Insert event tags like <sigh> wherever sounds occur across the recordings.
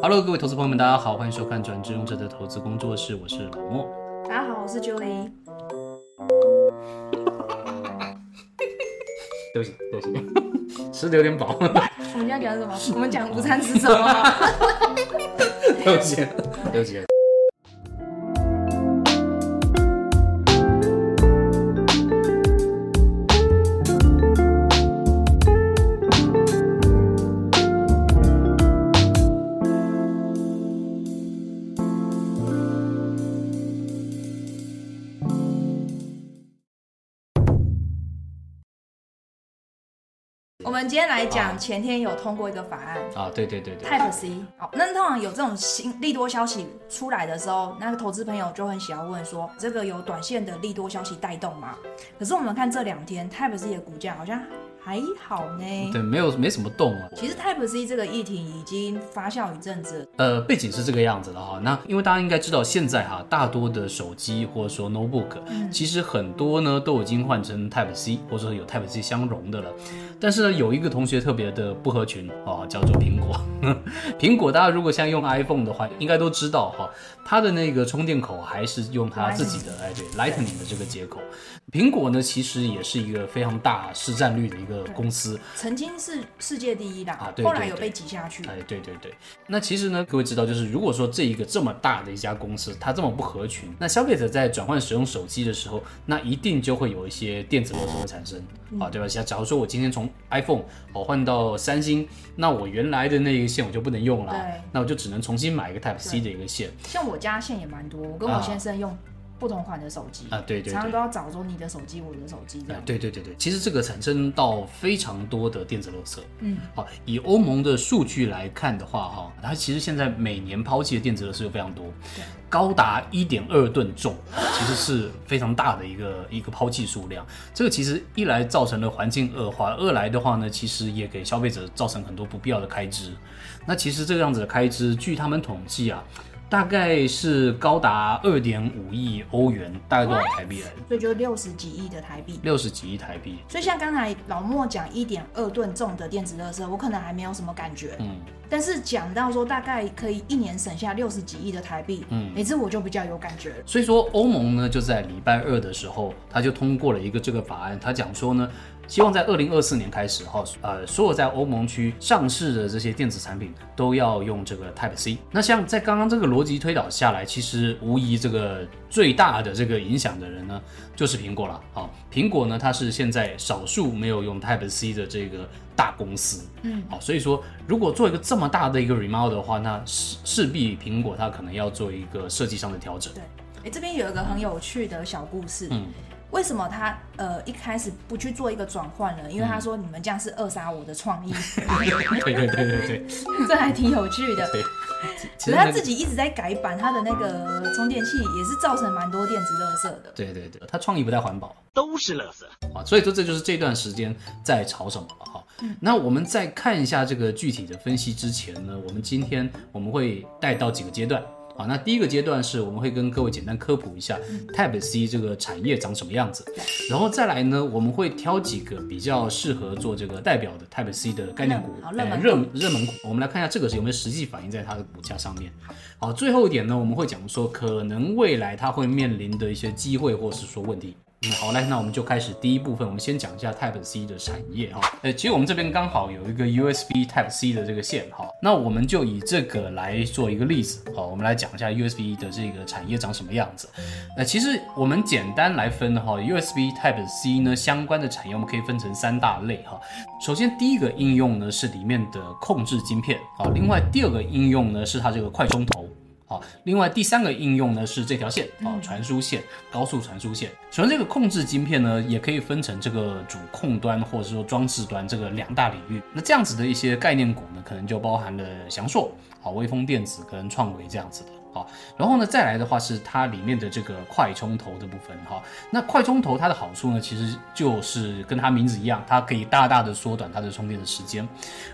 Hello，各位投资朋友们，大家好，欢迎收看转职勇者的投资工作室，我是老莫。大家好，我是 Julie。<laughs> 对不起，对不起，<laughs> 吃的有点饱。我们要讲什么？我们讲午餐吃什么？<laughs> 对不起，对不起。们今天来讲，前天有通过一个法案啊，对对对对，Type C。好，那通常有这种新利多消息出来的时候，那个投资朋友就很喜欢问说，这个有短线的利多消息带动吗？可是我们看这两天 Type C 的股价好像还好呢。对，没有没什么动啊。其实 Type C 这个议题已经发酵一阵子，呃，背景是这个样子的哈。那因为大家应该知道，现在哈大多的手机或者说 notebook，、其实很多呢都已经换成 Type C，或者说有 Type C 相容的了。但是呢，有一个同学特别的不合群哦，叫做苹果。<laughs> 苹果大家如果现在用 iPhone 的话，应该都知道哈，它的那个充电口还是用它自己的哎对 Lightning 的这个接口。苹果呢，其实也是一个非常大市占率的一个公司。曾经是世界第一的，啊对对对后来有被挤下去。哎，对对对，那其实呢，各位知道，就是如果说这一个这么大的一家公司，它这么不合群，那消费者在转换使用手机的时候，那一定就会有一些电子垃圾会产生啊，对吧？像假如说我今天从 iPhone 我换到三星，那我原来的那个线我就不能用了，那我就只能重新买一个 Type C 的一个线。像我家线也蛮多，我跟我先生用不同款的手机啊，对对对常常都。要找说你的手机，我的手机这哎样。，对对对对，其实这个产生到非常多的电子垃圾。嗯，好，以欧盟的数据来看的话，哈，它其实现在每年抛弃的电子垃圾有非常多对，高达一点二吨重，其实是非常大的一个一个抛弃数量。这个其实一来造成了环境恶化，二来的话呢，其实也给消费者造成很多不必要的开支。那其实这个样子的开支，据他们统计啊，大概是高达二点五亿欧元，大概多少台币来着？所以就六十几亿的台币。六十几亿台币。所以像刚才老莫讲一点二吨重的电子垃圾，我可能还没有什么感觉。嗯，但是讲到说大概可以一年省下六十几亿的台币，嗯每次我就比较有感觉了。所以说，欧盟呢就在礼拜二的时候，他就通过了一个这个法案，他讲说呢，希望在二零二四年开始哈，呃，所有在欧盟区上市的这些电子产品都要用这个 Type C。那像在刚刚这个逻辑推导下来，其实无疑这个最大的这个影响的人呢，就是苹果了。好，苹果呢，它是现在少数没有用 Type C 的这个大公司。嗯，好，所以说如果做一个这么大的一个 remodel 的话，那势势必苹果它可能要做一个设计上的调整。对，哎，这边有一个很有趣的小故事。嗯。为什么他呃一开始不去做一个转换呢？因为嗯他说你们这样是扼杀我的创意，<laughs> 对对对对对这还挺有趣的。对，其实、他、自己一直在改版，他的那个充电器也是造成蛮多电子垃圾的。对对对，他创意不太环保都是垃圾。啊，所以说这就是这段时间在吵什么了哈。那我们在看一下这个具体的分析之前呢，我们今天我们会带到几个阶段。好，那第一个阶段是我们会跟各位简单科普一下 Type C 这个产业长什么样子，然后再来呢，我们会挑几个比较适合做这个代表的 Type C 的概念股热热门股，我们来看一下这个是有没有实际反映在它的股价上面。好，最后一点呢，我们会讲说可能未来它会面临的一些机会或是说问题。嗯，好来，那我们就开始第一部分，我们先讲一下 Type C 的产业哈。呃，其实我们这边刚好有一个 USB Type C 的这个线哈，那我们就以这个来做一个例子，好，我们来讲一下 USB 的这个产业长什么样子。呃，其实我们简单来分哈，USB Type C 呢相关的产业我们可以分成三大类哈。首先第一个应用呢是里面的控制晶片，好，另外第二个应用呢是它这个快充头。好，另外第三个应用呢是这条线啊，传输线、高速传输线。首先，这个控制晶片呢，也可以分成这个主控端或者说装置端这个两大领域。那这样子的一些概念股呢，可能就包含了翔硕、好微风电子跟创维这样子的。好，然后呢，再来的话是它里面的这个快充头的部分哈。那快充头它的好处呢，其实就是跟它名字一样，它可以大大的缩短它的充电的时间。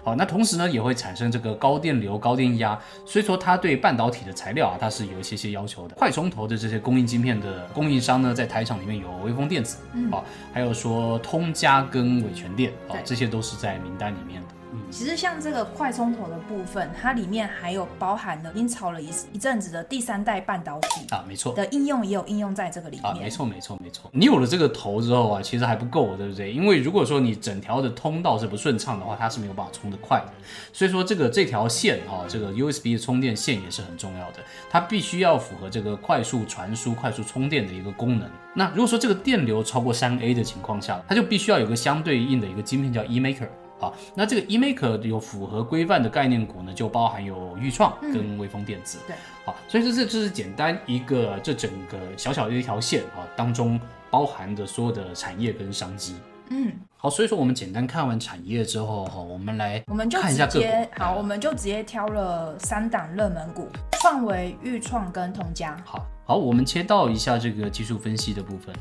好，那同时呢，也会产生这个高电流、高电压，所以说它对半导体的材料啊，它是有一些些要求的。快充头的这些供应晶片的供应商呢，在台厂里面有微风电子，好、还有说通家跟伟全电，啊、这些都是在名单里面的。其实像这个快充头的部分，它里面还有包含了已经炒了一一阵子的第三代半导体啊，没错。的应用也有应用在这个里面。啊，没错，没错，没错。你有了这个头之后啊，其实还不够，对不对？因为如果说你整条的通道是不顺畅的话，它是没有办法充得快的。所以说这个这条线啊，这个 USB 的充电线也是很重要的，它必须要符合这个快速传输、快速充电的一个功能。那如果说这个电流超过三 A 的情况下，它就必须要有个相对应的一个晶片叫 eMaker。好，那这个 eMaker 有符合规范的概念股呢，就包含有裕创跟微风电子。对，好，所以说这就是简单一个这整个小小的一条线啊当中包含的所有的产业跟商机。嗯，好，所以说我们简单看完产业之后哈，我们来我们就直接好，我们就直接挑了三档热门股：创维、裕创跟同家。好，好，我们切到一下这个技术分析的部分。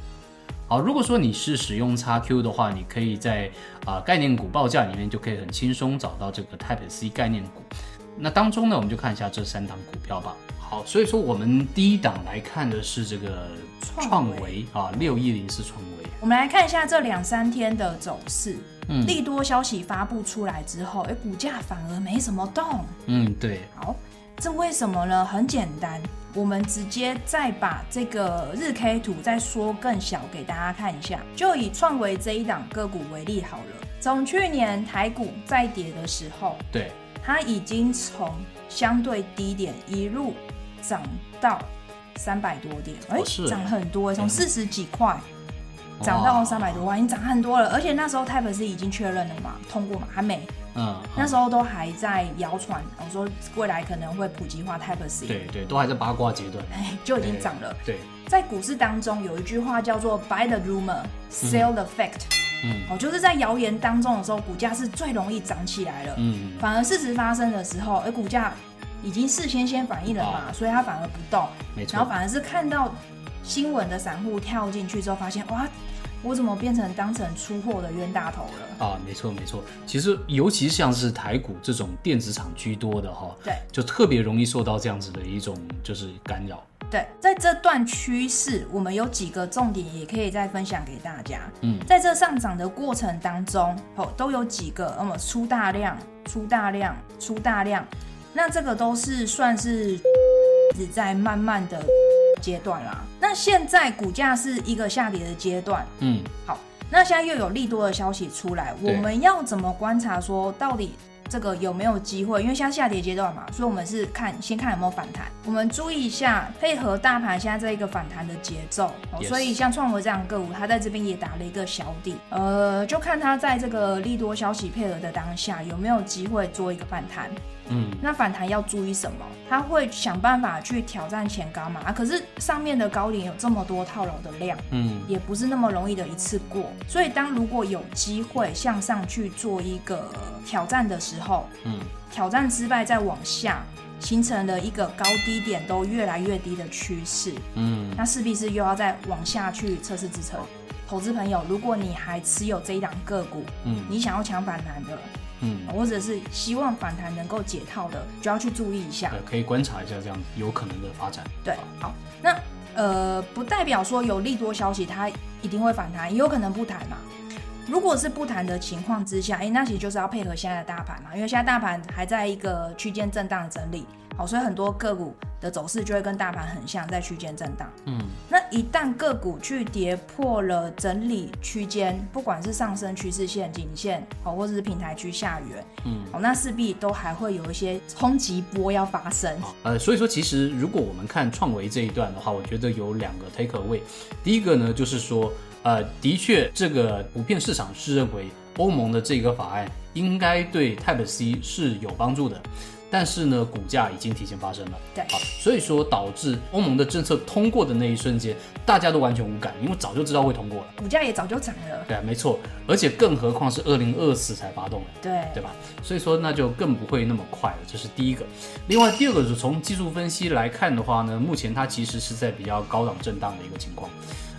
好，如果说你是使用 XQ 的话，你可以在啊概念股报价里面就可以很轻松找到这个 Type C 概念股。那当中呢，我们就看一下这三档股票吧。好，所以说我们第一档来看的是这个创维啊，六一零四创维。我们来看一下这两三天的走势。嗯，利多消息发布出来之后，哎，股价反而没什么动。嗯，对。好，这为什么呢？很简单。我们直接再把这个日 K 图再缩更小给大家看一下，就以创维这一档个股为例好了。从去年台股在跌的时候，对，它已经从相对低点一路涨到三百多点，哎，涨很多，从四十几块涨到三百多块，已经涨很多了。而且那时候 Type C 已经确认了嘛，通过嘛，还没。嗯，那时候都还在谣传，我说未来可能会普及化 Type C。对对，都还在八卦阶段，哎就已经涨了。对，在股市当中有一句话叫做 “Buy the rumor, sell the fact”。嗯，哦，就是在谣言当中的时候，股价是最容易涨起来了。嗯，反而事实发生的时候，而股价已经事先先反应了嘛，所以它反而不动。没错。然后反而是看到新闻的散户跳进去之后，发现哇。我怎么变成当成出货的冤大头了？啊，没错没错，其实尤其像是台股这种电子厂居多的哈，对，就特别容易受到这样子的一种就是干扰。对，在这段趋势，我们有几个重点也可以再分享给大家。嗯，在这上涨的过程当中，哦，都有几个那么出大量、出大量、出大量，那这个都是算是 <laughs> 只在慢慢的。阶段啦，那现在股价是一个下跌的阶段，嗯，好，那现在又有利多的消息出来，我们要怎么观察说到底这个有没有机会？因为现在下跌阶段嘛，所以我们是看先看有没有反弹，我们注意一下配合大盘现在这一个反弹的节奏，所以像创维这样个股，它在这边也打了一个小底，呃，就看它在这个利多消息配合的当下有没有机会做一个反弹。嗯，那反弹要注意什么？他会想办法去挑战前高嘛？啊，可是上面的高点有这么多套牢的量，嗯，也不是那么容易的一次过。所以当如果有机会向上去做一个挑战的时候，嗯，挑战失败再往下，形成了一个高低点都越来越低的趋势，嗯，那势必是又要再往下去测试支撑。投资朋友，如果你还持有这一档个股，嗯，你想要抢反弹的。嗯，或者是希望反弹能够解套的，就要去注意一下。对，可以观察一下这样有可能的发展。对，好，那呃，不代表说有利多消息它一定会反弹，也有可能不弹嘛。如果是不弹的情况之下，哎，那其实就是要配合现在的大盘嘛，因为现在大盘还在一个区间震荡整理。好，所以很多个股的走势就会跟大盘很像，在区间震荡。嗯，那一旦个股去跌破了整理区间，不管是上升趋势线、颈线，好，或者是平台区下缘，嗯，好，那势必都还会有一些冲击波要发生。呃，所以说其实如果我们看创维这一段的话，我觉得有两个 take away。第一个呢，就是说，呃，的确这个普遍市场是认为欧盟的这个法案应该对 Type C 是有帮助的。但是呢，股价已经提前发生了，对，好，所以说导致欧盟的政策通过的那一瞬间，大家都完全无感，因为早就知道会通过了，股价也早就涨了，对啊，没错，而且更何况是二零二四才发动的，对，对吧？所以说那就更不会那么快了，这是第一个。另外第二个是从技术分析来看的话呢，目前它其实是在比较高档震荡的一个情况。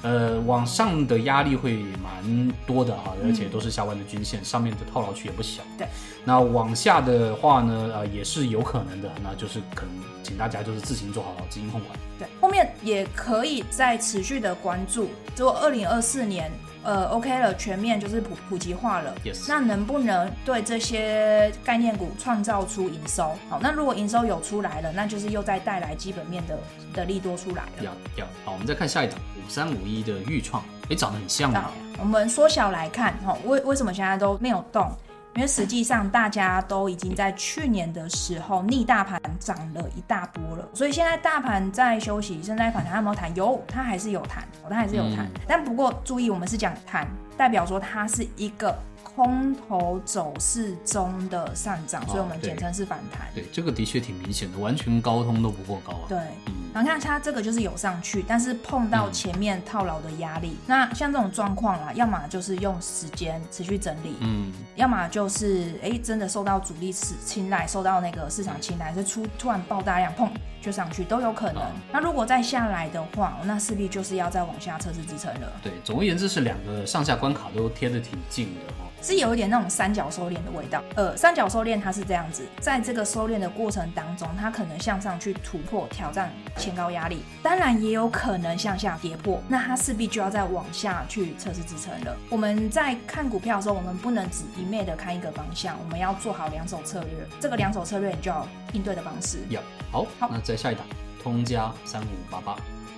呃，往上的压力会蛮多的哈，而且都是下弯的均线，上面的套牢区也不小。对，那往下的话呢，呃，也是有可能的，那就是可能请大家就是自行做好资金控管。对，后面。面也可以再持续的关注，如果二零二四年。呃，OK 了，全面就是普普及化了。Yes 那能不能对这些概念股创造出营收？好，那如果营收有出来了，那就是又再带来基本面的的利多出来了。要要好，我们再看下一档五三五一的预创，哎，长得很像啊。，我们缩小来看，哈，为为什么现在都没有动？因为实际上大家都已经在去年的时候逆大盘涨了一大波了，所以现在大盘在休息，现在反弹，它有没有弹？有，它还是有弹，哦它还是有弹。但不过注意，我们是讲弹，代表说它是一个空头走势中的上涨，所以我们对简称是反弹。对，这个的确挺明显的，完全高通都不过高啊。对，嗯然后看它这个就是有上去，但是碰到前面套牢的压力。那像这种状况啊，要么就是用时间持续整理，嗯，要么就是哎真的受到主力青青睐，受到那个市场青睐，是出突然爆大量碰就上去都有可能。哦那如果再下来的话，那势必就是要再往下测试支撑了，对，总而言之是两个上下关卡都贴的挺近的哦。是有一点那种三角收敛的味道。呃，三角收敛它是这样子，在这个收敛的过程当中，它可能向上去突破挑战前高压力，当然也有可能向下跌破，那它势必就要再往下去测试支撑了。我们在看股票的时候，我们不能只一昧的看一个方向，我们要做好两手策略。这个两手策略你就要有应对的方式。要好，好那再下一档通家三五八八，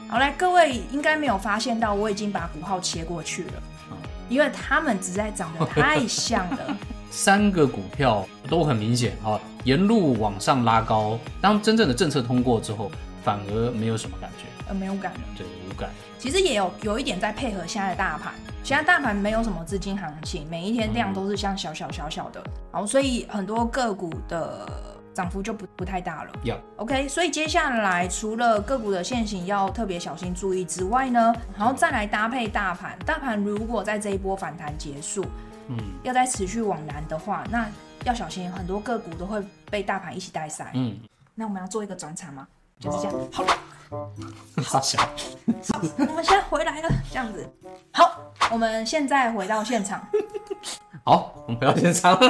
好，来，各位应该没有发现到，我已经把股号切过去了，嗯因为他们实在长得太像了。<laughs> 三个股票都很明显啊，沿路往上拉高。当真正的政策通过之后，反而没有什么感觉，呃，没有感了。对，无感。其实也有有一点在配合现在的大盘，现在大盘没有什么资金行情，每一天量都是像小小小小的，好，所以很多个股的涨幅就不不太大了。要 OK，所以接下来除了个股的现行要特别小心注意之外呢，然后再来搭配大盘，大盘如果在这一波反弹结束，嗯要再持续往南的话，那要小心，很多个股都会被大盘一起带塞。嗯，那我们要做一个转场吗？就是这样。好，<laughs> 傻小，我们现在回来了，这样子。好，我们现在回到现场。<laughs> 好，我们回到现场。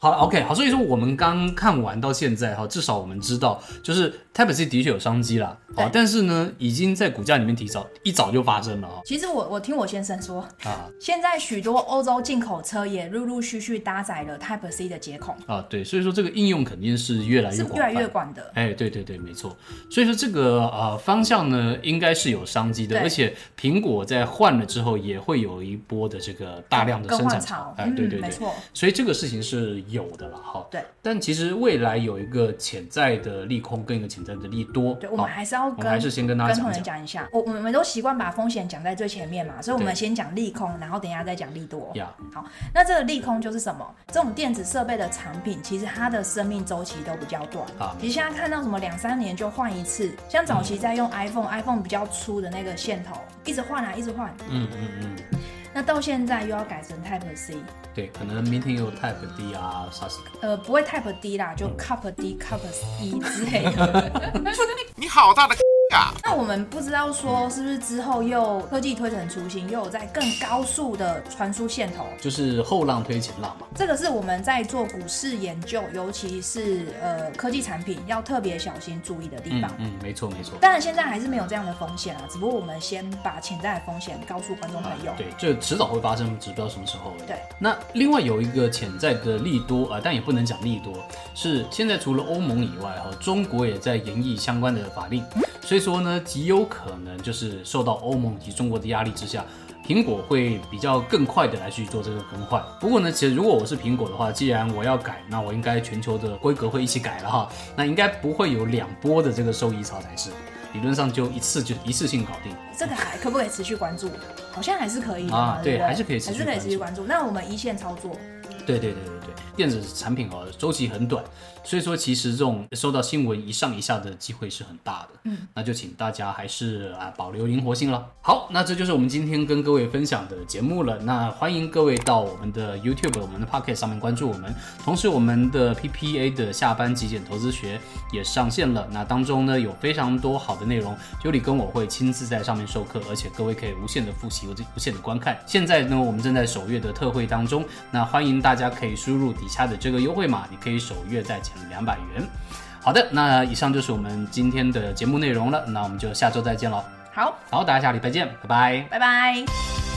好，OK，好，所以说我们刚看完到现在哈，至少我们知道，就是 Type C 的确有商机啦，好，但是呢，已经在股价里面提早一早就发生了哈其实我我听我先生说，啊。现在许多欧洲进口车也陆陆续续搭载了 Type C 的接口，啊，对，所以说这个应用肯定是越来越广，是越来越广的。哎，对对对，没错。所以说这个呃方向呢，应该是有商机的，而且苹果在换了之后，也会有一波的这个大量的生产哎，潮哎对对对，没错。所以这个事情是有的了哈。对，但其实未来有一个潜在的利空跟一个潜在的利多，对，我们好还是要跟还是先跟大家跟同讲讲。仁讲一下，我我们都习惯把风险讲在最前面嘛，所以我们先讲利空，然后等一下再讲利多。呀，好，那这个利空就是什么？这种电子设备的产品，其实它的生命周期都比较短。啊其实现在看到什么两三年就换一次，像早期在用 iPhone，iPhone、比较粗的那个线头，一直换啊，一直换。嗯嗯嗯，那到现在又要改成 Type C，对，可能明天有 Type D 啊，啥事？呃，不会 Type D 啦，就 Cup D、Cup E 之类的。<laughs> 你好大的呀！那我们不知道说是不是之后又科技推陈出新，又有在更高速的传输线头。就是后浪推前浪嘛。这个是我们在做股市研究，尤其是呃科技产品要特别小心注意的地方。嗯嗯，没错没错。当然，现在还是没有这样的风险啊，只不过我们先把潜在的风险告诉观众朋友。对，这迟早会发生，只不知道什么时候。对，那另外有一个潜在的利多啊、呃但也不能讲利多，是现在除了欧盟以外哈，中国也在研议相关的法令，所以说呢，极有可能就是受到欧盟以及中国的压力之下。苹果会比较更快的来去做这个更换。不过呢，其实如果我是苹果的话，既然我要改，那我应该全球的规格会一起改了哈。那应该不会有两波的这个受益潮才是，理论上就一次就一次性搞定。这个还可不可以持续关注？好像还是可以的啊对对，对还是可以持续还是可以持续关注。那我们一线操作，对对对对对，电子产品哦，周期很短，所以说其实这种收到新闻一上一下的机会是很大的。嗯，那就请大家还是啊保留灵活性了。好，那这就是我们今天跟各位分享的节目了。那欢迎各位到我们的 YouTube、我们的 Pocket 上面关注我们，同时我们的 PPA 的下班极简投资学也上线了。那当中呢有非常多好的内容尤里跟我会亲自在上面授课，而且各位可以无限的复习、无限的观看。现在呢我们正在首月的特惠当中，那欢迎大家可以输入底下的这个优惠码，你可以首月再减两百元。好好的，那以上就是我们今天的节目内容了，那我们就下周再见喽。好，好，大家下礼拜见，拜拜。拜拜。